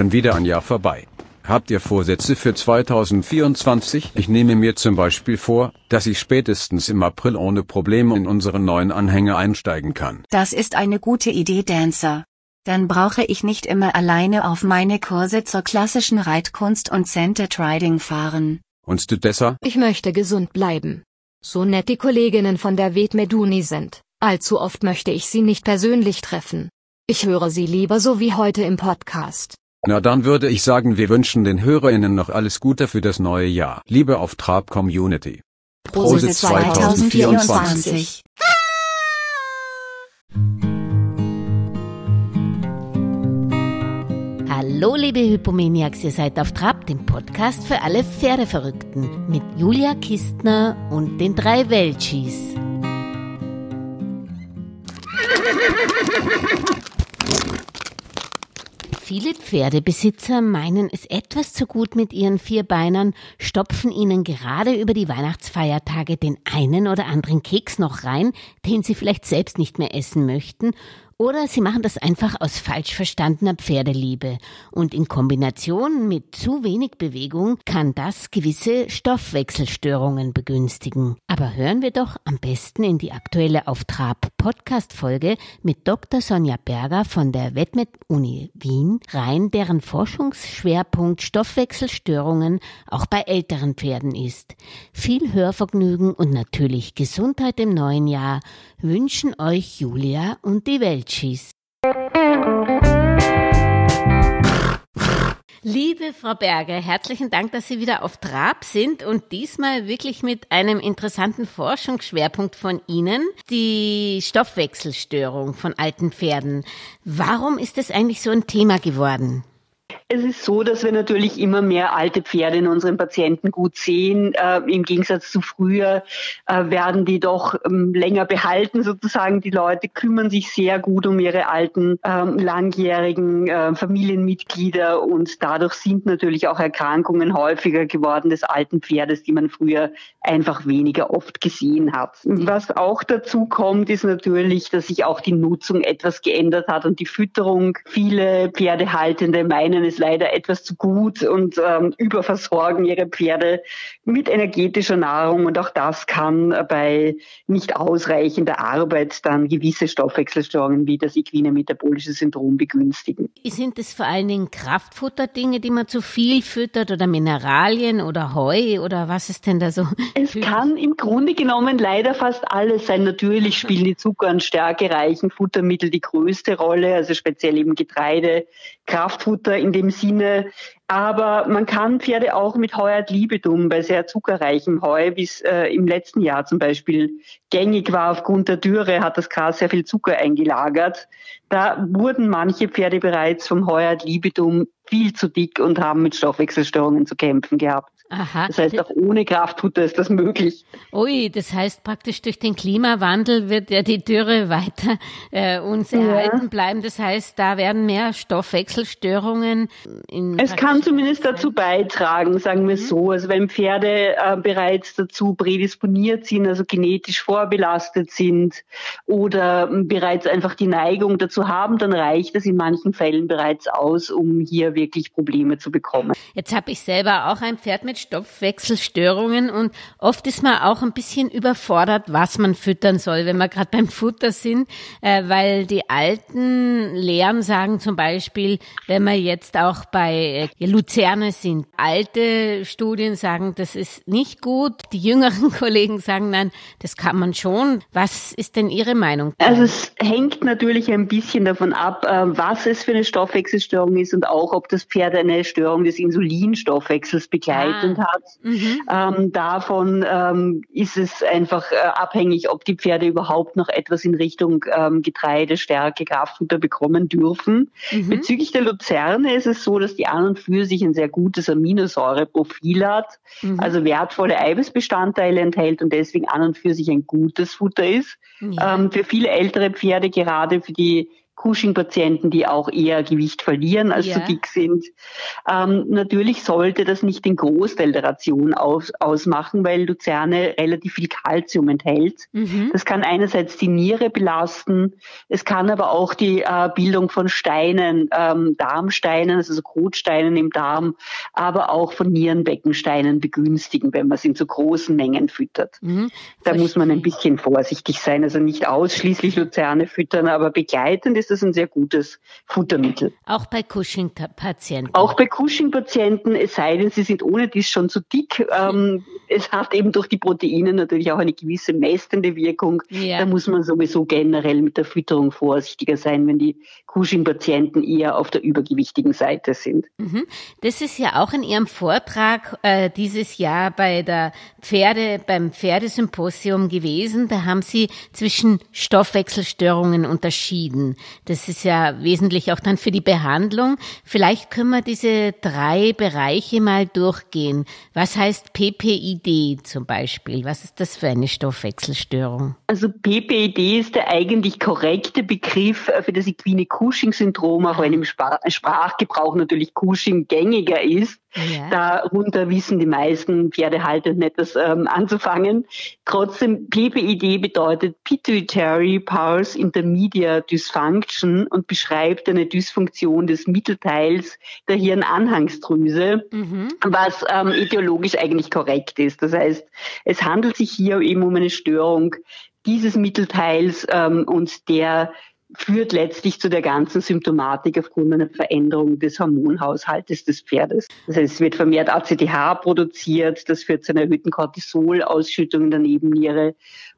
Schon wieder ein Jahr vorbei. Habt ihr Vorsätze für 2024? Ich nehme mir zum Beispiel vor, dass ich spätestens im April ohne Probleme in unseren neuen Anhänger einsteigen kann. Das ist eine gute Idee, Dancer. Dann brauche ich nicht immer alleine auf meine Kurse zur klassischen Reitkunst und Centered Riding fahren. Und du, Dessa? Ich möchte gesund bleiben. So nett die Kolleginnen von der Vedmeduni sind, allzu oft möchte ich sie nicht persönlich treffen. Ich höre sie lieber so wie heute im Podcast. Na dann würde ich sagen, wir wünschen den HörerInnen noch alles Gute für das neue Jahr. Liebe auf Trab Community. Prosit 2024. Hallo liebe Hypomaniacs, ihr seid auf Trab, dem Podcast für alle Pferdeverrückten mit Julia Kistner und den drei Welchis. Viele Pferdebesitzer meinen es etwas zu gut mit ihren Vierbeinern, stopfen ihnen gerade über die Weihnachtsfeiertage den einen oder anderen Keks noch rein, den sie vielleicht selbst nicht mehr essen möchten, oder sie machen das einfach aus falsch verstandener Pferdeliebe. Und in Kombination mit zu wenig Bewegung kann das gewisse Stoffwechselstörungen begünstigen. Aber hören wir doch am besten in die aktuelle Auftrab Podcast Folge mit Dr. Sonja Berger von der Wetmet Uni Wien rein, deren Forschungsschwerpunkt Stoffwechselstörungen auch bei älteren Pferden ist. Viel Hörvergnügen und natürlich Gesundheit im neuen Jahr wünschen euch Julia und die Weltschieß. Liebe Frau Berger, herzlichen Dank, dass Sie wieder auf Trab sind und diesmal wirklich mit einem interessanten Forschungsschwerpunkt von Ihnen, die Stoffwechselstörung von alten Pferden. Warum ist das eigentlich so ein Thema geworden? Es ist so, dass wir natürlich immer mehr alte Pferde in unseren Patienten gut sehen. Äh, Im Gegensatz zu früher äh, werden die doch ähm, länger behalten sozusagen. Die Leute kümmern sich sehr gut um ihre alten, ähm, langjährigen äh, Familienmitglieder und dadurch sind natürlich auch Erkrankungen häufiger geworden des alten Pferdes, die man früher einfach weniger oft gesehen hat. Was auch dazu kommt, ist natürlich, dass sich auch die Nutzung etwas geändert hat und die Fütterung. Viele Pferdehaltende meinen, es leider etwas zu gut und ähm, überversorgen ihre Pferde mit energetischer Nahrung. Und auch das kann bei nicht ausreichender Arbeit dann gewisse Stoffwechselstörungen wie das equine metabolische Syndrom begünstigen. Sind es vor allen Dingen Kraftfutterdinge, die man zu viel füttert oder Mineralien oder Heu oder was ist denn da so? Es kann im Grunde genommen leider fast alles sein. Natürlich spielen die Zucker- und stärkereichen Futtermittel die größte Rolle, also speziell eben Getreide, Kraftfutter in dem Sinne. Aber man kann Pferde auch mit Heu ad libitum bei sehr zuckerreichem Heu, wie es äh, im letzten Jahr zum Beispiel gängig war aufgrund der Dürre, hat das Gras sehr viel Zucker eingelagert. Da wurden manche Pferde bereits vom Heu ad libitum viel zu dick und haben mit Stoffwechselstörungen zu kämpfen gehabt. Aha. Das heißt, auch ohne Kraftfutter ist das möglich. Ui, das heißt praktisch durch den Klimawandel wird ja die Dürre weiter äh, uns ja. erhalten bleiben. Das heißt, da werden mehr Stoffwechselstörungen. es kann zumindest dazu beitragen, sagen wir mhm. so. Also wenn Pferde äh, bereits dazu prädisponiert sind, also genetisch vorbelastet sind oder bereits einfach die Neigung dazu haben, dann reicht es in manchen Fällen bereits aus, um hier wirklich Probleme zu bekommen. Jetzt habe ich selber auch ein Pferd mit Stoffwechselstörungen und oft ist man auch ein bisschen überfordert, was man füttern soll, wenn wir gerade beim Futter sind, äh, weil die alten Lehren sagen zum Beispiel, wenn wir jetzt auch bei äh, Luzerne sind, alte Studien sagen, das ist nicht gut, die jüngeren Kollegen sagen, nein, das kann man schon. Was ist denn Ihre Meinung? Also es hängt natürlich ein bisschen davon ab, äh, was es für eine Stoffwechselstörung ist und auch, ob das Pferd eine Störung des Insulinstoffwechsels begleitet. Ah Prozent hat. Mhm. Ähm, davon ähm, ist es einfach äh, abhängig, ob die Pferde überhaupt noch etwas in Richtung ähm, Getreide, Stärke, Kraftfutter bekommen dürfen. Mhm. Bezüglich der Luzerne ist es so, dass die an und für sich ein sehr gutes Aminosäureprofil hat, mhm. also wertvolle Eiweißbestandteile enthält und deswegen an und für sich ein gutes Futter ist. Ja. Ähm, für viele ältere Pferde, gerade für die Cushing-Patienten, die auch eher Gewicht verlieren als ja. zu dick sind. Ähm, natürlich sollte das nicht den Großteil der Ration aus, ausmachen, weil Luzerne relativ viel Kalzium enthält. Mhm. Das kann einerseits die Niere belasten, es kann aber auch die äh, Bildung von Steinen, ähm, Darmsteinen, also Kotsteinen im Darm, aber auch von Nierenbeckensteinen begünstigen, wenn man es in zu großen Mengen füttert. Mhm. Da muss man ein bisschen vorsichtig sein, also nicht ausschließlich Luzerne füttern, aber begleitend ist das ein sehr gutes Futtermittel. Auch bei Cushing-Patienten? Auch bei Cushing-Patienten, es sei denn, sie sind ohne dies schon zu dick. Ähm, es hat eben durch die Proteine natürlich auch eine gewisse mästende Wirkung. Ja. Da muss man sowieso generell mit der Fütterung vorsichtiger sein, wenn die Cushing-Patienten eher auf der übergewichtigen Seite sind. Mhm. Das ist ja auch in Ihrem Vortrag äh, dieses Jahr bei der Pferde, beim Pferdesymposium gewesen. Da haben Sie zwischen Stoffwechselstörungen unterschieden. Das ist ja wesentlich auch dann für die Behandlung. Vielleicht können wir diese drei Bereiche mal durchgehen. Was heißt PPID zum Beispiel? Was ist das für eine Stoffwechselstörung? Also PPID ist der eigentlich korrekte Begriff für das equine Cushing-Syndrom, auch wenn im Sprachgebrauch natürlich Cushing gängiger ist. Ja. Darunter wissen die meisten Pferdehalter nicht das ähm, anzufangen. Trotzdem, PPID bedeutet Pituitary Pulse Intermediate Dysfunction und beschreibt eine Dysfunktion des Mittelteils der Hirnanhangsdrüse, mhm. was ähm, ideologisch eigentlich korrekt ist. Das heißt, es handelt sich hier eben um eine Störung dieses Mittelteils ähm, und der führt letztlich zu der ganzen Symptomatik aufgrund einer Veränderung des Hormonhaushaltes des Pferdes. Das heißt, es wird vermehrt ACTH produziert, das führt zu einer erhöhten Cortisolausschüttung in der Nebenniere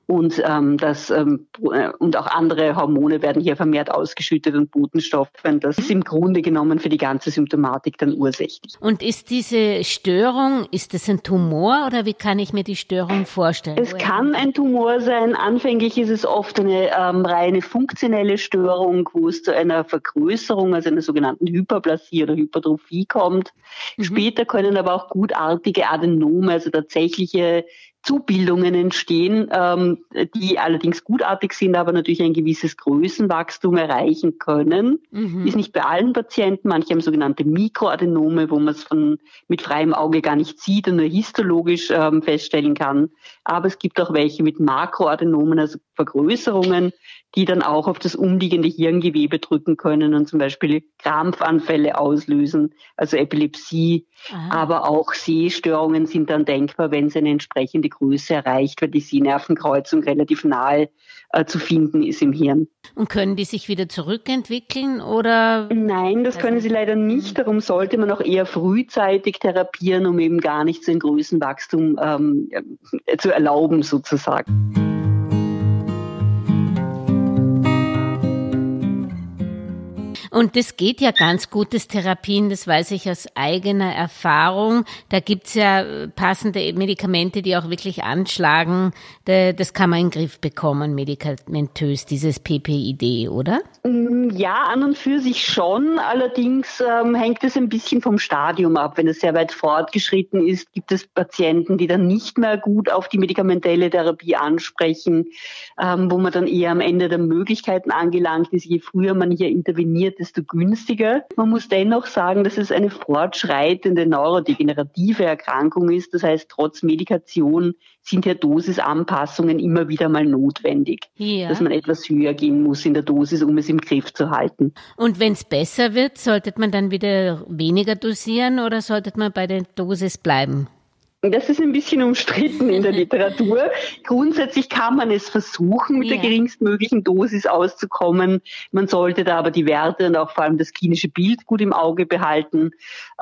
und ähm, das ähm, äh, und auch andere Hormone werden hier vermehrt ausgeschüttet und Botenstoffe. Das ist im Grunde genommen für die ganze Symptomatik dann ursächlich. Und ist diese Störung, ist das ein Tumor oder wie kann ich mir die Störung vorstellen? Es kann ein Tumor sein. Anfänglich ist es oft eine ähm, reine funktionelle Störung, wo es zu einer Vergrößerung, also einer sogenannten Hyperplasie oder Hypertrophie kommt. Mhm. Später können aber auch gutartige Adenome, also tatsächliche Zubildungen entstehen, ähm, die allerdings gutartig sind, aber natürlich ein gewisses Größenwachstum erreichen können. Mhm. Ist nicht bei allen Patienten. Manche haben sogenannte Mikroadenome, wo man es von mit freiem Auge gar nicht sieht und nur histologisch ähm, feststellen kann. Aber es gibt auch welche mit Makroadenomen, also Vergrößerungen, die dann auch auf das umliegende Hirngewebe drücken können und zum Beispiel Krampfanfälle auslösen, also Epilepsie. Aha. Aber auch Sehstörungen sind dann denkbar, wenn es eine entsprechende Größe erreicht, weil die Sehnervenkreuzung relativ nahe äh, zu finden ist im Hirn. Und können die sich wieder zurückentwickeln oder? Nein, das können sie leider nicht. Darum sollte man auch eher frühzeitig therapieren, um eben gar nicht so ein Größenwachstum ähm, zu erlauben sozusagen. Und das geht ja ganz gut, das Therapien, das weiß ich aus eigener Erfahrung. Da gibt's ja äh, passende Medikamente, die auch wirklich anschlagen. Das kann man in den Griff bekommen, medikamentös, dieses PPID, oder? Mm, ja, an und für sich schon. Allerdings ähm, hängt es ein bisschen vom Stadium ab. Wenn es sehr weit fortgeschritten ist, gibt es Patienten, die dann nicht mehr gut auf die medikamentelle Therapie ansprechen, ähm, wo man dann eher am Ende der Möglichkeiten angelangt ist. Je früher man hier interveniert, desto günstiger. Man muss dennoch sagen, dass es eine fortschreitende neurodegenerative Erkrankung ist. Das heißt, trotz Medikation sind hier Dosisanpassungen immer wieder mal notwendig, ja. dass man etwas höher gehen muss in der Dosis, um es im Griff zu halten. Und wenn es besser wird, sollte man dann wieder weniger dosieren oder sollte man bei der Dosis bleiben? Das ist ein bisschen umstritten in der Literatur. Grundsätzlich kann man es versuchen, mit ja. der geringstmöglichen Dosis auszukommen. Man sollte da aber die Werte und auch vor allem das klinische Bild gut im Auge behalten.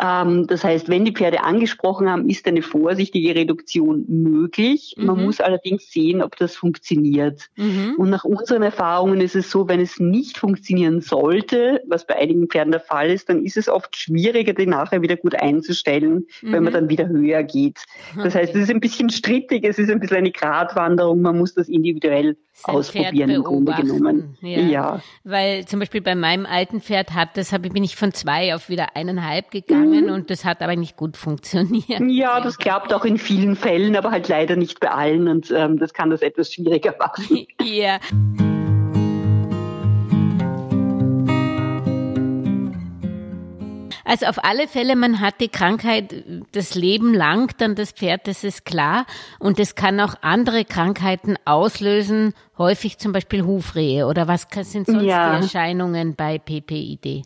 Ähm, das heißt, wenn die Pferde angesprochen haben, ist eine vorsichtige Reduktion möglich. Mhm. Man muss allerdings sehen, ob das funktioniert. Mhm. Und nach unseren Erfahrungen ist es so, wenn es nicht funktionieren sollte, was bei einigen Pferden der Fall ist, dann ist es oft schwieriger, den nachher wieder gut einzustellen, mhm. wenn man dann wieder höher geht. Das heißt, es ist ein bisschen strittig, es ist ein bisschen eine Gratwanderung, man muss das individuell Sein ausprobieren im Grunde genommen. Ja. ja. Weil zum Beispiel bei meinem alten Pferd hat das, bin ich von zwei auf wieder eineinhalb gegangen mhm. und das hat aber nicht gut funktioniert. Ja, das klappt auch in vielen Fällen, aber halt leider nicht bei allen und ähm, das kann das etwas schwieriger machen. ja. Also auf alle Fälle, man hat die Krankheit das Leben lang, dann das Pferd, das ist klar. Und es kann auch andere Krankheiten auslösen, häufig zum Beispiel Hufrehe. Oder was sind sonst ja. die Erscheinungen bei PPID?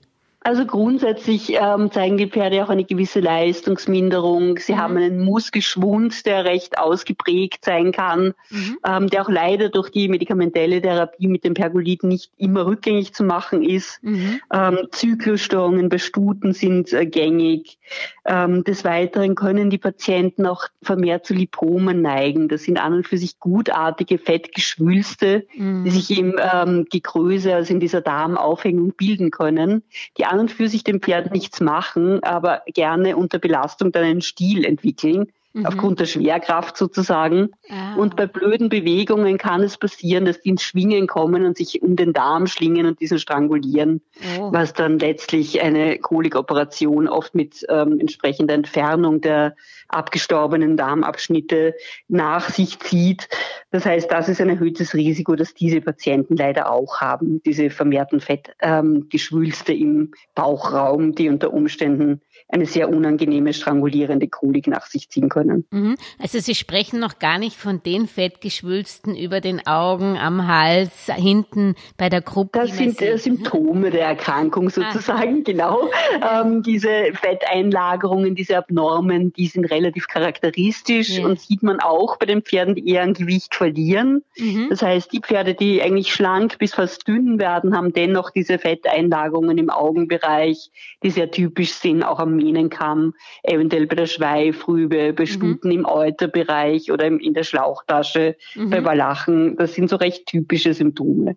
Also grundsätzlich ähm, zeigen die Pferde auch eine gewisse Leistungsminderung. Sie mhm. haben einen Muskelschwund, der recht ausgeprägt sein kann, mhm. ähm, der auch leider durch die medikamentelle Therapie mit dem Pergolit nicht immer rückgängig zu machen ist. Mhm. Ähm, Zyklusstörungen bei Stuten sind äh, gängig. Ähm, des Weiteren können die Patienten auch vermehrt zu Lipomen neigen. Das sind an und für sich gutartige Fettgeschwülste, die mhm. sich im ähm, Gegröße, also in dieser Darmaufhängung bilden können. Die an und für sich dem Pferd nichts machen, aber gerne unter Belastung dann einen Stil entwickeln, mhm. aufgrund der Schwerkraft sozusagen. Ah. Und bei blöden Bewegungen kann es passieren, dass die ins Schwingen kommen und sich um den Darm schlingen und diesen strangulieren, oh. was dann letztlich eine Kolikoperation oft mit ähm, entsprechender Entfernung der abgestorbenen Darmabschnitte nach sich zieht. Das heißt, das ist ein erhöhtes Risiko, das diese Patienten leider auch haben, diese vermehrten Fettgeschwülste ähm, im Bauchraum, die unter Umständen eine sehr unangenehme strangulierende Kolik nach sich ziehen können. Mhm. Also Sie sprechen noch gar nicht von den Fettgeschwülsten über den Augen, am Hals, hinten bei der Gruppe. Das sind äh, Symptome der Erkrankung ah. sozusagen, ah. genau. Ähm, diese Fetteinlagerungen, diese Abnormen, die sind relativ charakteristisch ja. und sieht man auch bei den Pferden, die eher an Gewicht verlieren. Mhm. Das heißt, die Pferde, die eigentlich schlank bis fast dünn werden, haben dennoch diese Fetteinlagerungen im Augenbereich, die sehr typisch sind, auch am Mähnenkamm, eventuell bei der Schweifrübe, bei mhm. Stuten mhm. im Euterbereich oder in der Schlauchtasche, mhm. bei Walachen. Das sind so recht typische Symptome.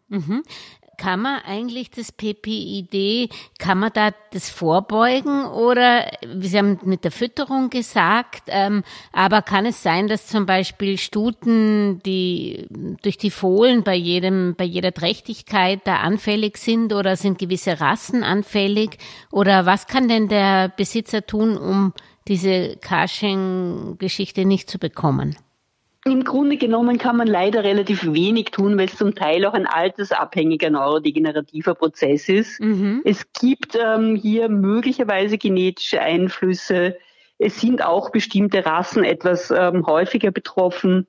Kann man eigentlich das PPID, kann man da das vorbeugen oder, Sie haben mit der Fütterung gesagt, ähm, aber kann es sein, dass zum Beispiel Stuten, die durch die Fohlen bei jedem, bei jeder Trächtigkeit da anfällig sind oder sind gewisse Rassen anfällig oder was kann denn der Besitzer tun, um diese Cushing-Geschichte nicht zu bekommen? Im Grunde genommen kann man leider relativ wenig tun, weil es zum Teil auch ein altersabhängiger neurodegenerativer Prozess ist. Mhm. Es gibt ähm, hier möglicherweise genetische Einflüsse. Es sind auch bestimmte Rassen etwas ähm, häufiger betroffen.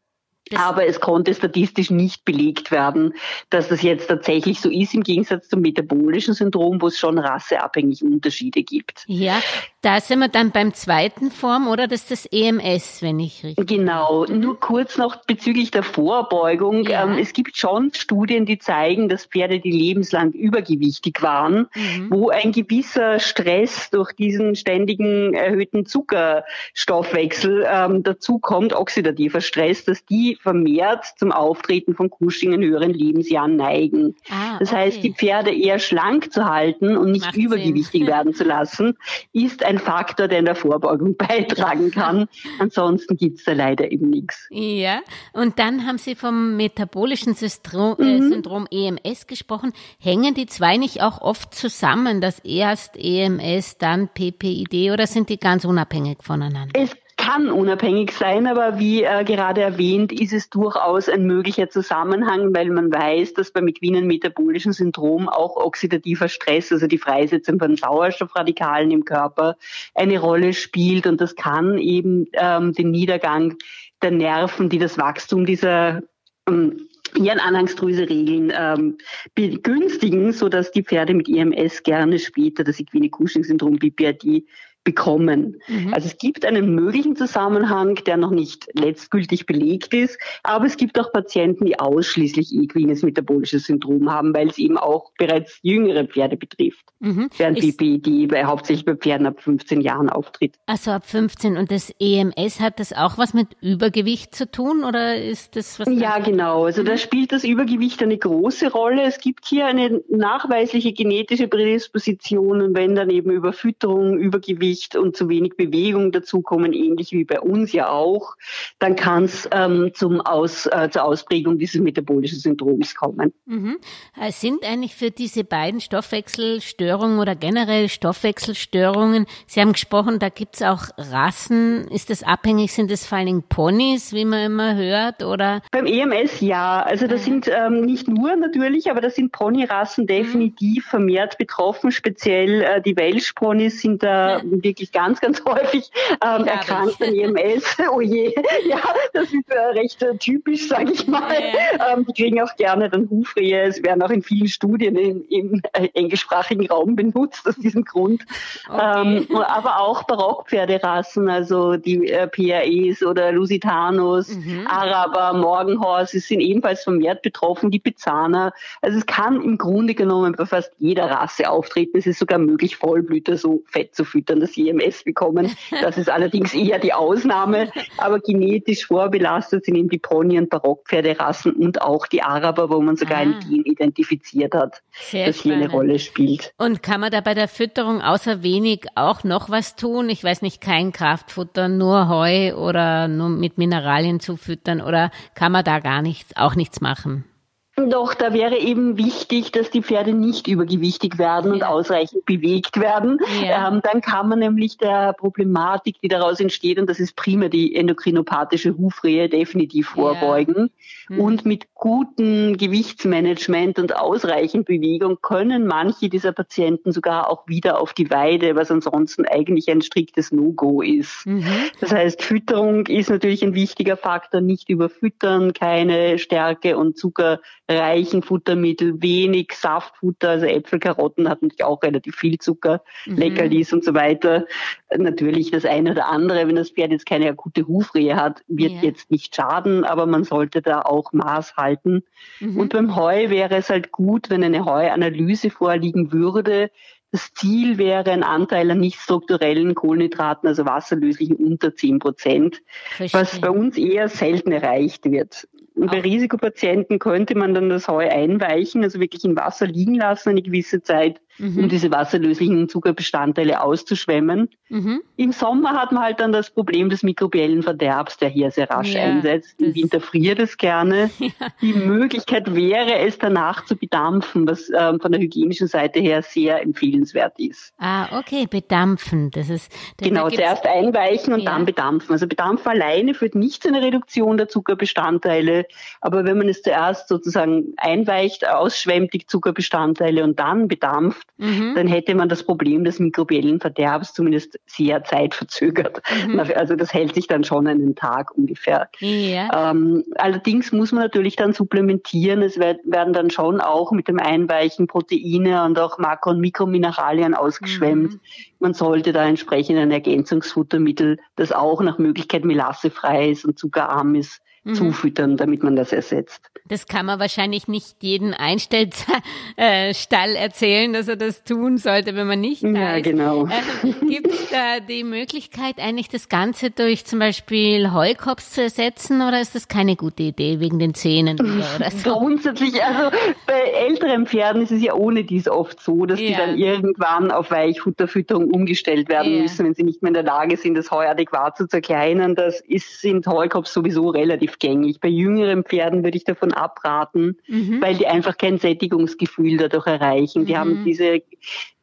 Aber es konnte statistisch nicht belegt werden, dass das jetzt tatsächlich so ist, im Gegensatz zum metabolischen Syndrom, wo es schon rasseabhängig Unterschiede gibt. Ja, da sind wir dann beim zweiten Form, oder? Das ist das EMS, wenn ich richtig. Genau. Nur kurz noch bezüglich der Vorbeugung. Ja. Ähm, es gibt schon Studien, die zeigen, dass Pferde, die lebenslang übergewichtig waren, mhm. wo ein gewisser Stress durch diesen ständigen erhöhten Zuckerstoffwechsel ähm, dazu kommt, oxidativer Stress, dass die vermehrt zum Auftreten von Cushing in höheren Lebensjahren neigen. Ah, das heißt, die Pferde eher schlank zu halten und nicht Macht übergewichtig Sinn. werden zu lassen, ist ein Faktor, der in der Vorbeugung beitragen kann. Ansonsten gibt's da leider eben nichts. Ja, und dann haben Sie vom metabolischen Syndrom, äh, mhm. Syndrom EMS gesprochen. Hängen die zwei nicht auch oft zusammen, dass erst EMS, dann PPID oder sind die ganz unabhängig voneinander? Es kann unabhängig sein, aber wie äh, gerade erwähnt, ist es durchaus ein möglicher Zusammenhang, weil man weiß, dass beim equinen metabolischen Syndrom auch oxidativer Stress, also die Freisetzung von Sauerstoffradikalen im Körper, eine Rolle spielt. Und das kann eben ähm, den Niedergang der Nerven, die das Wachstum dieser ähm, Hirnanhangsdrüse regeln, ähm, begünstigen, so dass die Pferde mit IMS gerne später das equine Cushing-Syndrom, BPRD, bekommen. Mhm. Also es gibt einen möglichen Zusammenhang, der noch nicht letztgültig belegt ist, aber es gibt auch Patienten, die ausschließlich equines metabolisches Syndrom haben, weil es eben auch bereits jüngere Pferde betrifft. Mhm. Während BPD bei, hauptsächlich bei Pferden ab 15 Jahren auftritt. Also ab 15 und das EMS hat das auch was mit Übergewicht zu tun oder ist das was? Ja, genau. Also mhm. da spielt das Übergewicht eine große Rolle. Es gibt hier eine nachweisliche genetische Prädisposition und wenn dann eben Überfütterung, Übergewicht Übergewicht und zu wenig Bewegung dazukommen, ähnlich wie bei uns ja auch, dann kann es ähm, zum Aus, äh, zur Ausprägung dieses metabolischen Syndroms kommen. Mhm. Äh, sind eigentlich für diese beiden Stoffwechselstörungen oder generell Stoffwechselstörungen, Sie haben gesprochen, da gibt es auch Rassen. Ist das abhängig? Sind das vor allen Dingen Ponys, wie man immer hört? Oder? Beim EMS ja. Also das sind ähm, nicht nur natürlich, aber das sind Ponyrassen mhm. definitiv vermehrt betroffen. Speziell äh, die Welsh-Ponys sind da ja. Wirklich ganz, ganz häufig ähm, erkrankt an EMS. oh je, ja, das ist äh, recht äh, typisch, sage ich mal. Ja. Ähm, die kriegen auch gerne dann Hufrehe. Es werden auch in vielen Studien im, im äh, englischsprachigen Raum benutzt aus diesem Grund. Okay. Ähm, aber auch Barockpferderassen, also die äh, PREs oder Lusitanos, mhm. Araber, Morgenhorse, sind ebenfalls vermehrt betroffen, die Pizzaner. Also es kann im Grunde genommen bei fast jeder Rasse auftreten. Es ist sogar möglich, Vollblüter so fett zu füttern, dass sie EMS bekommen. Das ist allerdings eher die Ausnahme. Aber genetisch vorbelastet sind eben die Pony- und Barockpferderassen und auch die Araber, wo man sogar ah. ein Gen identifiziert hat, Sehr das spannend. hier eine Rolle spielt. Und kann man da bei der Fütterung außer wenig auch noch was tun? Ich weiß nicht, kein Kraftfutter, nur Heu oder nur mit Mineralien zu füttern oder kann man da gar nichts, auch nichts machen? Doch, da wäre eben wichtig, dass die Pferde nicht übergewichtig werden und ausreichend bewegt werden. Ja. Ähm, dann kann man nämlich der Problematik, die daraus entsteht, und das ist prima die endokrinopathische Hufrehe, definitiv vorbeugen. Ja. Mhm. Und mit gutem Gewichtsmanagement und ausreichend Bewegung können manche dieser Patienten sogar auch wieder auf die Weide, was ansonsten eigentlich ein striktes No-Go ist. Mhm. Das heißt, Fütterung ist natürlich ein wichtiger Faktor, nicht überfüttern, keine Stärke und Zucker reichen Futtermittel, wenig Saftfutter, also Äpfel, Karotten hat natürlich auch relativ viel Zucker, mhm. Leckerlis und so weiter. Natürlich das eine oder andere, wenn das Pferd jetzt keine akute Hufrehe hat, wird ja. jetzt nicht schaden, aber man sollte da auch Maß halten. Mhm. Und beim Heu wäre es halt gut, wenn eine Heuanalyse vorliegen würde, das Ziel wäre ein Anteil an nicht strukturellen Kohlenhydraten, also wasserlöslichen unter 10 Prozent, was bei uns eher selten erreicht wird. Bei Risikopatienten könnte man dann das Heu einweichen, also wirklich in Wasser liegen lassen eine gewisse Zeit mhm. um diese wasserlöslichen Zuckerbestandteile auszuschwemmen. Mhm. Im Sommer hat man halt dann das Problem des mikrobiellen Verderbs, der hier sehr rasch ja, einsetzt. Im Winter friert es gerne. Ja. Die Möglichkeit wäre es danach zu bedampfen, was ähm, von der hygienischen Seite her sehr empfehlenswert ist. Ah, okay, bedampfen. Das ist genau zuerst einweichen und ja. dann bedampfen. Also bedampfen alleine führt nicht zu einer Reduktion der Zuckerbestandteile, aber wenn man es zuerst sozusagen einweicht, ausschwemmt die Zuckerbestandteile und dann bedampft, mhm. dann hätte man das Problem des mikrobiellen Verderbs zumindest sehr zeitverzögert. Mhm. Also das hält sich dann schon einen Tag ungefähr. Ja. Ähm, allerdings muss man natürlich dann supplementieren. Es werden dann schon auch mit dem Einweichen Proteine und auch Makro- und Mikromineralien ausgeschwemmt. Mhm. Man sollte da entsprechend ein Ergänzungsfuttermittel, das auch nach Möglichkeit melassefrei ist und zuckerarm ist, mhm. zufüttern, damit man das ersetzt. Das kann man wahrscheinlich nicht jeden Einstellstall äh, erzählen, dass er das tun sollte, wenn man nicht da ja, ist. genau. Äh, Gibt es da die Möglichkeit, eigentlich das Ganze durch zum Beispiel Heukops zu ersetzen oder ist das keine gute Idee wegen den Zähnen oder so? Grundsätzlich, also bei älteren Pferden ist es ja ohne dies oft so, dass ja. die dann irgendwann auf Weichfutterfütterung umgestellt werden ja. müssen, wenn sie nicht mehr in der Lage sind, das Heu adäquat zu zerkleinern. Das ist, sind Heukops sowieso relativ gängig. Bei jüngeren Pferden würde ich davon abraten, mhm. weil die einfach kein Sättigungsgefühl dadurch erreichen. Die mhm. haben diese,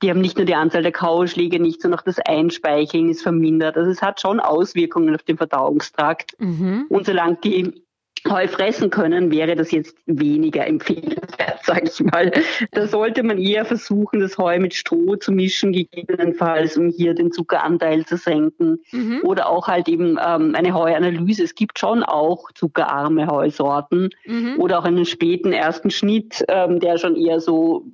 die haben nicht nur die Anzahl der Kauschläge nicht, sondern auch das Einspeicheln ist vermindert. Also es hat schon Auswirkungen auf den Verdauungstrakt. Mhm. Und solange die Heu fressen können, wäre das jetzt weniger empfehlenswert, sage ich mal. Da sollte man eher versuchen, das Heu mit Stroh zu mischen, gegebenenfalls, um hier den Zuckeranteil zu senken. Mhm. Oder auch halt eben ähm, eine Heuanalyse. Es gibt schon auch zuckerarme Heusorten mhm. oder auch einen späten ersten Schnitt, ähm, der schon eher so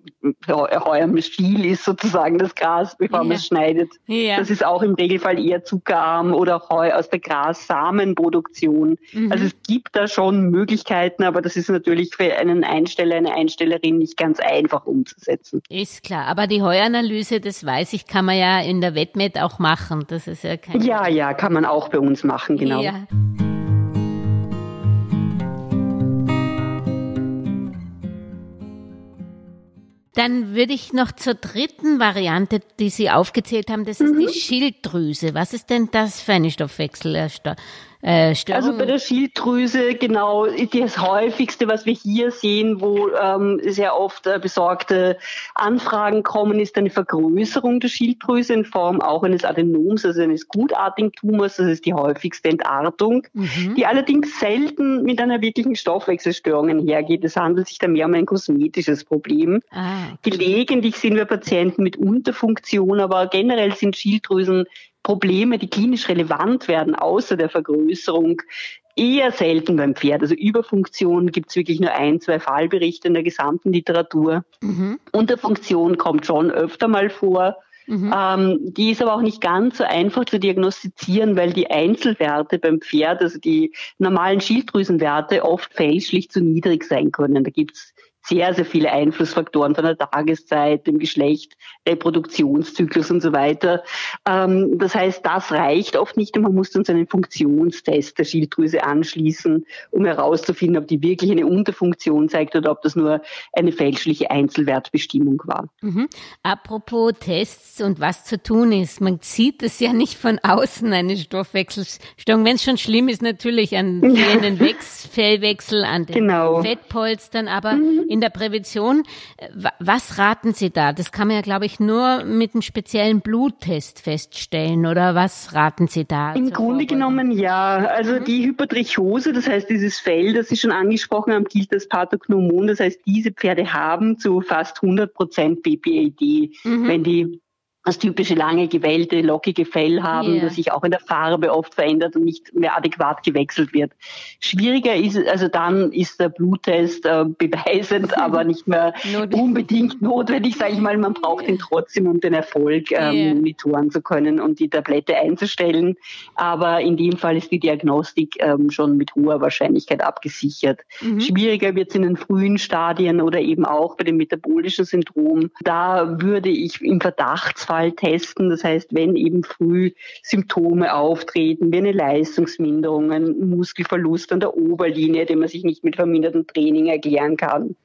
ja, Heu am Stiel ist, sozusagen das Gras, bevor ja. man es schneidet. Ja. Das ist auch im Regelfall eher zuckerarm oder auch Heu aus der Grassamenproduktion. Mhm. Also es gibt da schon schon Möglichkeiten, aber das ist natürlich für einen Einsteller, eine Einstellerin nicht ganz einfach umzusetzen. Ist klar, aber die Heuanalyse, das weiß ich, kann man ja in der Wettmet auch machen. Das ist ja kein Ja, ja, kann man auch bei uns machen, genau. Ja. Dann würde ich noch zur dritten Variante, die Sie aufgezählt haben, das ist Mhm. die Schilddrüse. Was ist denn das für eine Stoffwechselstörung? Äh, Störung? Also bei der Schilddrüse genau das häufigste, was wir hier sehen, wo ähm, sehr oft äh, besorgte Anfragen kommen, ist eine Vergrößerung der Schilddrüse in Form auch eines Adenoms, also eines gutartigen Tumors. Das ist die häufigste Entartung, Mhm. die allerdings selten mit einer wirklichen Stoffwechselstörung einhergeht. Es handelt sich da mehr um ein kosmetisches Problem. Ah, Gelegentlich sehen wir Patienten mit Unterfunktion, aber generell sind Schilddrüsen Probleme, die klinisch relevant werden, außer der Vergrößerung, eher selten beim Pferd. Also Überfunktion gibt es wirklich nur ein, zwei Fallberichte in der gesamten Literatur. mhm. Unterfunktion kommt schon öfter mal vor. Mhm. Ähm, die ist aber auch nicht ganz so einfach zu diagnostizieren, weil die Einzelwerte beim Pferd, also die normalen Schilddrüsenwerte, oft fälschlich zu niedrig sein können. Da gibt's sehr, sehr viele Einflussfaktoren von der Tageszeit, dem Geschlecht, Reproduktionszyklus und so weiter. Ähm, das heißt, das reicht oft nicht und man muss dann so einen Funktionstest der Schilddrüse anschließen, um herauszufinden, ob die wirklich eine Unterfunktion zeigt oder ob das nur eine fälschliche Einzelwertbestimmung war. Mhm. Apropos Tests und was zu tun ist, man sieht es ja nicht von außen, eine Stoffwechselstörung. Wenn es schon schlimm ist, natürlich an fehlenden Wex Fellwechsel, an den Genau. Fettpolstern, aber in der Prävention, äh, wa- was raten Sie da? Das kann man ja, glaube ich, nur mit einem speziellen Bluttest feststellen, oder was raten Sie da? Im Grunde genommen ja. Also die Hypertrichose, das heißt dieses Fell, das Sie schon angesprochen haben, gilt als Pathognomon. Das heißt, diese Pferde haben zu fast 100 Prozent BPAD, wenn die das typische lange gewellte, lockige Fell haben, Ja. das sich auch in der Farbe oft verändert und nicht mehr adäquat gewechselt wird. Schwieriger ist also dann ist der Bluttest äh, beweisend, aber nicht mehr unbedingt notwendig, sage ich mal. Man braucht ihn trotzdem, um den Erfolg ähm, Ja. monitoren zu können und die Tablette einzustellen. Aber in dem Fall ist die Diagnostik ähm, schon mit hoher Wahrscheinlichkeit abgesichert. Schwieriger wird es in den frühen Stadien oder eben auch bei dem metabolischen Syndrom. Da würde ich im Verdachtsfall testen. Das heißt, wenn eben früh Symptome auftreten, wie eine Leistungsminderung, ein Muskelverlust an der Oberlinie, den man sich nicht mit vermindertem Training erklären kann.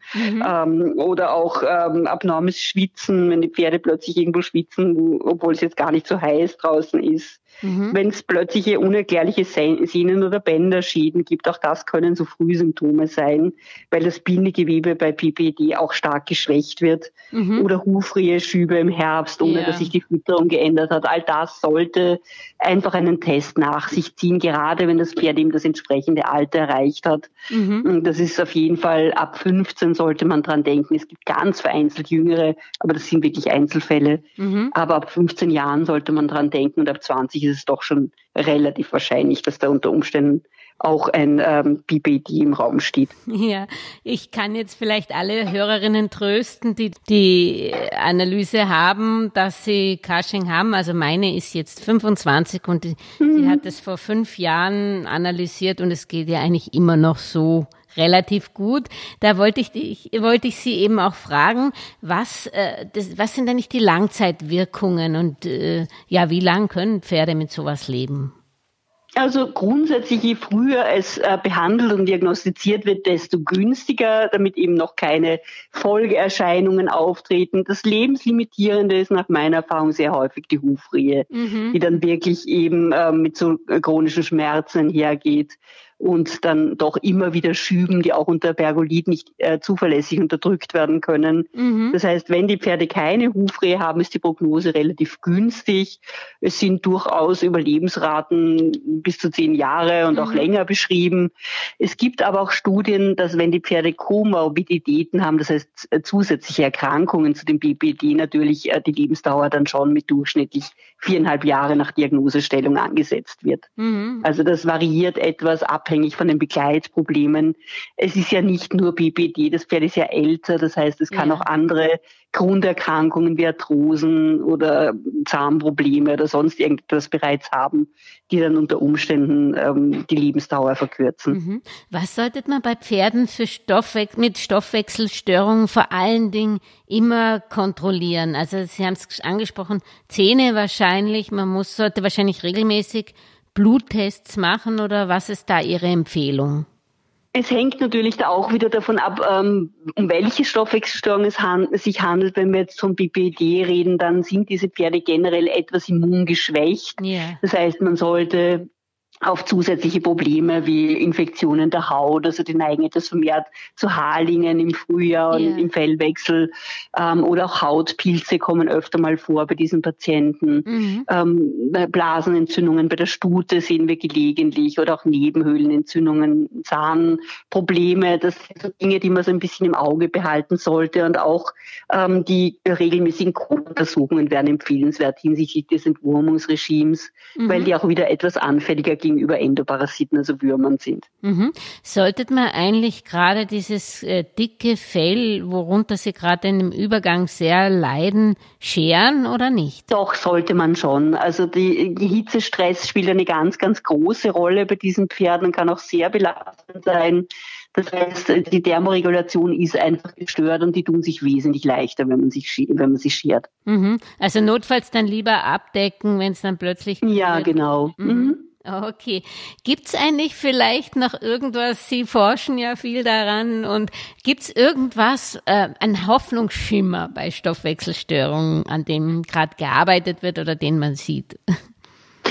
Ähm, oder auch ähm, abnormes Schwitzen, wenn die Pferde plötzlich irgendwo schwitzen, wo, obwohl es jetzt gar nicht so heiß draußen ist. Wenn es plötzliche unerklärliche Se- Sehnen- oder Bänderschäden gibt, auch das können so Frühsymptome sein, weil das Bindegewebe bei PPD auch stark geschwächt wird. Oder Hufrehe-Schübe im Herbst, ohne Ja. dass sich die Fütterung geändert hat. All das sollte einfach einen Test nach sich ziehen, gerade wenn das Pferd eben das entsprechende Alter erreicht hat. Und Das ist auf jeden Fall ab 15 sollte man dran denken. Es gibt ganz vereinzelt Jüngere, aber das sind wirklich Einzelfälle. Aber ab 15 Jahren sollte man dran denken und ab 20 ist es doch schon relativ wahrscheinlich, dass da unter Umständen auch ein ähm, PPD im Raum steht. Ja, ich kann jetzt vielleicht alle Hörerinnen trösten, die die Analyse haben, dass sie Cushing haben. Also meine ist jetzt 25 und die, die hat es vor fünf Jahren analysiert und es geht ja eigentlich immer noch so relativ gut. Da wollte ich, dich, wollte ich Sie eben auch fragen, was, äh, das, was sind denn nicht die Langzeitwirkungen und äh, ja, wie lang können Pferde mit sowas leben? Also grundsätzlich, je früher es äh, behandelt und diagnostiziert wird, desto günstiger, damit eben noch keine Folgeerscheinungen auftreten. Das Lebenslimitierende ist nach meiner Erfahrung sehr häufig die Hufrehe, die dann wirklich eben äh, mit so äh, chronischen Schmerzen hergeht und dann doch immer wieder Schüben, die auch unter Pergolit nicht äh, zuverlässig unterdrückt werden können. Das heißt, wenn die Pferde keine Hufrehe haben, ist die Prognose relativ günstig. Es sind durchaus Überlebensraten bis zu zehn Jahre und auch länger beschrieben. Es gibt aber auch Studien, dass wenn die Pferde Komorbiditäten haben, das heißt äh, zusätzliche Erkrankungen zu dem BPD, natürlich äh, die Lebensdauer dann schon mit durchschnittlich viereinhalb Jahre nach Diagnosestellung angesetzt wird. Also das variiert etwas abhängig von den Begleitproblemen. Es ist ja nicht nur BPD, das Pferd ist ja älter, das heißt, es kann Ja. auch andere Grunderkrankungen wie Arthrosen oder Zahnprobleme oder sonst irgendetwas bereits haben, die dann unter Umständen ähm, die Lebensdauer verkürzen. Mhm. Was sollte man bei Pferden für Stoffwe mit Stoffwechselstörungen vor allen Dingen immer kontrollieren? Also Sie haben es angesprochen, Zähne wahrscheinlich, man muss, sollte wahrscheinlich regelmäßig Bluttests machen oder was ist da Ihre Empfehlung? Es hängt natürlich da auch wieder davon ab, ähm, um welche Stoffwechselstörung es sich handelt. Wenn wir jetzt vom BPD reden, dann sind diese Pferde generell etwas immungeschwächt. Yeah. Das heißt, man sollte auf zusätzliche Probleme wie Infektionen der Haut, also die neigen etwas vermehrt zu Haarlingen im Frühjahr yeah. und im Fellwechsel ähm, oder auch Hautpilze kommen öfter mal vor bei diesen Patienten. Mhm. Ähm, Blasenentzündungen bei der Stute sehen wir gelegentlich oder auch Nebenhöhlenentzündungen, Zahnprobleme, das sind so Dinge, die man so ein bisschen im Auge behalten sollte und auch ähm, die regelmäßigen Untersuchungen wären empfehlenswert hinsichtlich des Entwurmungsregimes, mhm. weil die auch wieder etwas anfälliger gegenüber Endoparasiten, also Würmern sind. Mhm. Sollte man eigentlich gerade dieses äh, dicke Fell, worunter Sie gerade in dem Übergang sehr leiden, scheren oder nicht? Doch, sollte man schon. Also die, die Hitzestress spielt eine ganz, ganz große Rolle bei diesen Pferden und kann auch sehr belastend sein. Das heißt, die Thermoregulation ist einfach gestört und die tun sich wesentlich leichter, wenn man sich, wenn man sich schert. Mhm. Also notfalls dann lieber abdecken, wenn es dann plötzlich. Ja, genau. Mhm. Okay. Gibt's eigentlich vielleicht noch irgendwas, Sie forschen ja viel daran, und gibt's irgendwas, äh, ein Hoffnungsschimmer bei Stoffwechselstörungen, an dem gerade gearbeitet wird oder den man sieht?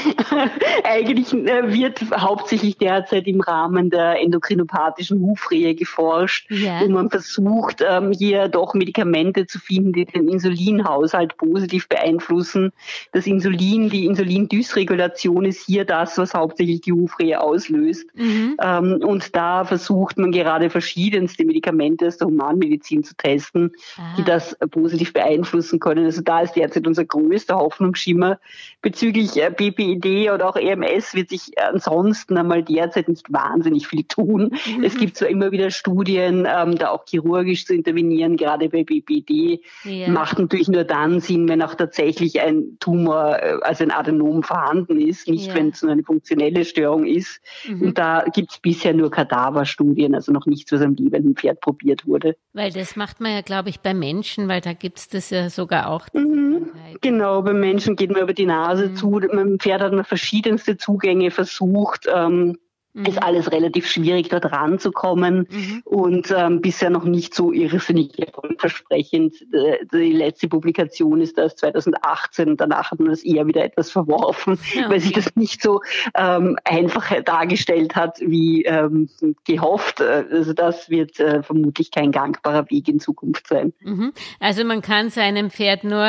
Eigentlich äh, wird hauptsächlich derzeit im Rahmen der endokrinopathischen Hufrehe geforscht, ja. wo man versucht, ähm, hier doch Medikamente zu finden, die den Insulinhaushalt positiv beeinflussen. Das Insulin, die Insulindysregulation ist hier das, was hauptsächlich die Hufrehe auslöst. Mhm. Ähm, und da versucht man gerade verschiedenste Medikamente aus der Humanmedizin zu testen, ah. die das positiv beeinflussen können. Also da ist derzeit unser größter Hoffnungsschimmer bezüglich äh, BPI Idee oder auch EMS wird sich ansonsten einmal derzeit nicht wahnsinnig viel tun. Mhm. Es gibt zwar immer wieder Studien, ähm, da auch chirurgisch zu intervenieren, gerade bei BPD. Ja. Macht natürlich nur dann Sinn, wenn auch tatsächlich ein Tumor, äh, also ein Adenom vorhanden ist, nicht ja. wenn es nur eine funktionelle Störung ist. Mhm. Und da gibt es bisher nur Kadaverstudien, also noch nichts, was am lebenden Pferd probiert wurde. Weil das macht man ja, glaube ich, bei Menschen, weil da gibt es das ja sogar auch. Mhm. Genau, bei Menschen geht man über die Nase mhm. zu. Dem Pferd hat man verschiedenste Zugänge versucht. Ähm, mhm. ist alles relativ schwierig, dort ranzukommen mhm. und ähm, bisher noch nicht so irrsinnig erfolgversprechend. Äh, die letzte Publikation ist erst 2018, danach hat man das eher wieder etwas verworfen, ja, okay. weil sich das nicht so ähm, einfach dargestellt hat wie ähm, gehofft. Also das wird äh, vermutlich kein gangbarer Weg in Zukunft sein. Mhm. Also man kann seinem Pferd nur,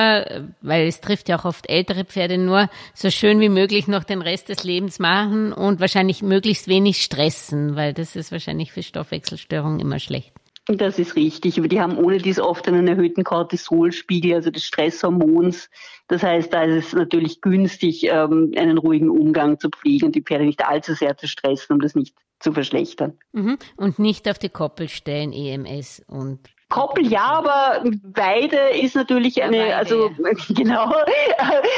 weil es trifft ja auch oft ältere Pferde, nur so schön wie möglich noch den Rest des Lebens machen und wahrscheinlich möglichst wenig wenig stressen, weil das ist wahrscheinlich für Stoffwechselstörungen immer schlecht. Das ist richtig, aber die haben ohne dies oft einen erhöhten Cortisolspiegel, also des Stresshormons. Das heißt, da ist es natürlich günstig, ähm, einen ruhigen Umgang zu pflegen und die Pferde nicht allzu sehr zu stressen, um das nicht zu verschlechtern. Mhm. Und nicht auf die Koppel stellen, EMS und Koppel ja, aber Weide ist natürlich eine, Weide, also genau,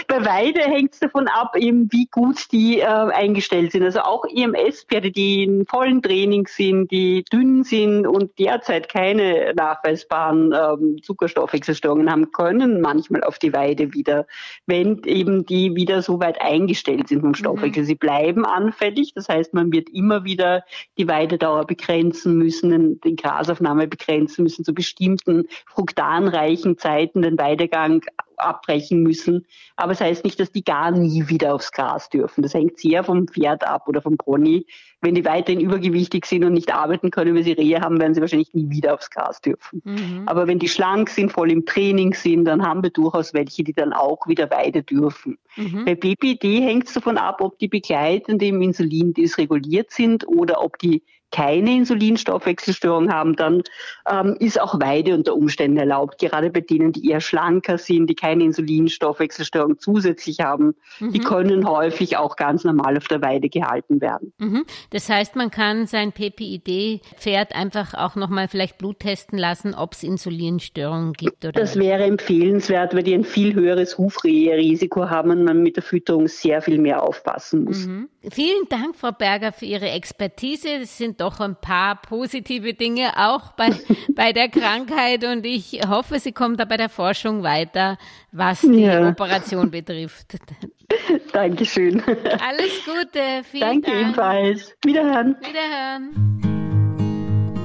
bei Weide hängt es davon ab, eben wie gut die äh, eingestellt sind. Also auch EMS-Pferde, die in vollen Training sind, die dünn sind und derzeit keine nachweisbaren ähm, Zuckerstoffwechselstörungen haben, können manchmal auf die Weide wieder, wenn eben die wieder so weit eingestellt sind vom Stoffwechsel. Mhm. Sie bleiben anfällig, das heißt, man wird immer wieder die Weidedauer begrenzen müssen, die Grasaufnahme begrenzen müssen, bestimmten fruktanreichen Zeiten den Weidegang abbrechen müssen. Aber es das heißt nicht, dass die gar nie wieder aufs Gras dürfen. Das hängt sehr vom Pferd ab oder vom Pony. Wenn die weiterhin übergewichtig sind und nicht arbeiten können, weil sie Rehe haben, werden sie wahrscheinlich nie wieder aufs Gras dürfen. Mhm. Aber wenn die schlank sind, voll im Training sind, dann haben wir durchaus welche, die dann auch wieder Weide dürfen. Mhm. Bei BPD hängt es davon ab, ob die Begleitende im Insulin dysreguliert sind oder ob die keine Insulinstoffwechselstörung haben, dann ähm, ist auch Weide unter Umständen erlaubt. Gerade bei denen, die eher schlanker sind, die keine Insulinstoffwechselstörung zusätzlich haben, mhm. die können häufig auch ganz normal auf der Weide gehalten werden. Mhm. Das heißt, man kann sein PPID-Pferd einfach auch nochmal vielleicht Blut testen lassen, ob es Insulinstörungen gibt. Oder das wäre empfehlenswert, weil die ein viel höheres Hufrehe-Risiko haben und man mit der Fütterung sehr viel mehr aufpassen muss. Mhm. Vielen Dank, Frau Berger, für Ihre Expertise. Es sind doch ein paar positive Dinge auch bei, bei der Krankheit und ich hoffe, Sie kommen da bei der Forschung weiter, was die ja. Operation betrifft. Dankeschön. Alles Gute. Vielen Danke Dank. ebenfalls. Wiederhören. Wiederhören.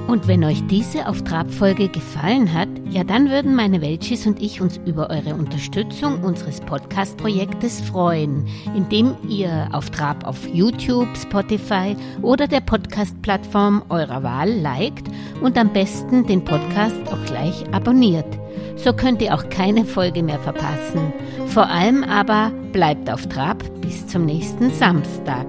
Und wenn euch diese auf Trab-Folge gefallen hat, ja dann würden meine Welchis und ich uns über eure Unterstützung unseres Podcast-Projektes freuen, indem ihr auf Trab auf YouTube, Spotify oder der Podcast-Plattform eurer Wahl liked und am besten den Podcast auch gleich abonniert. So könnt ihr auch keine Folge mehr verpassen. Vor allem aber bleibt auf Trab bis zum nächsten Samstag.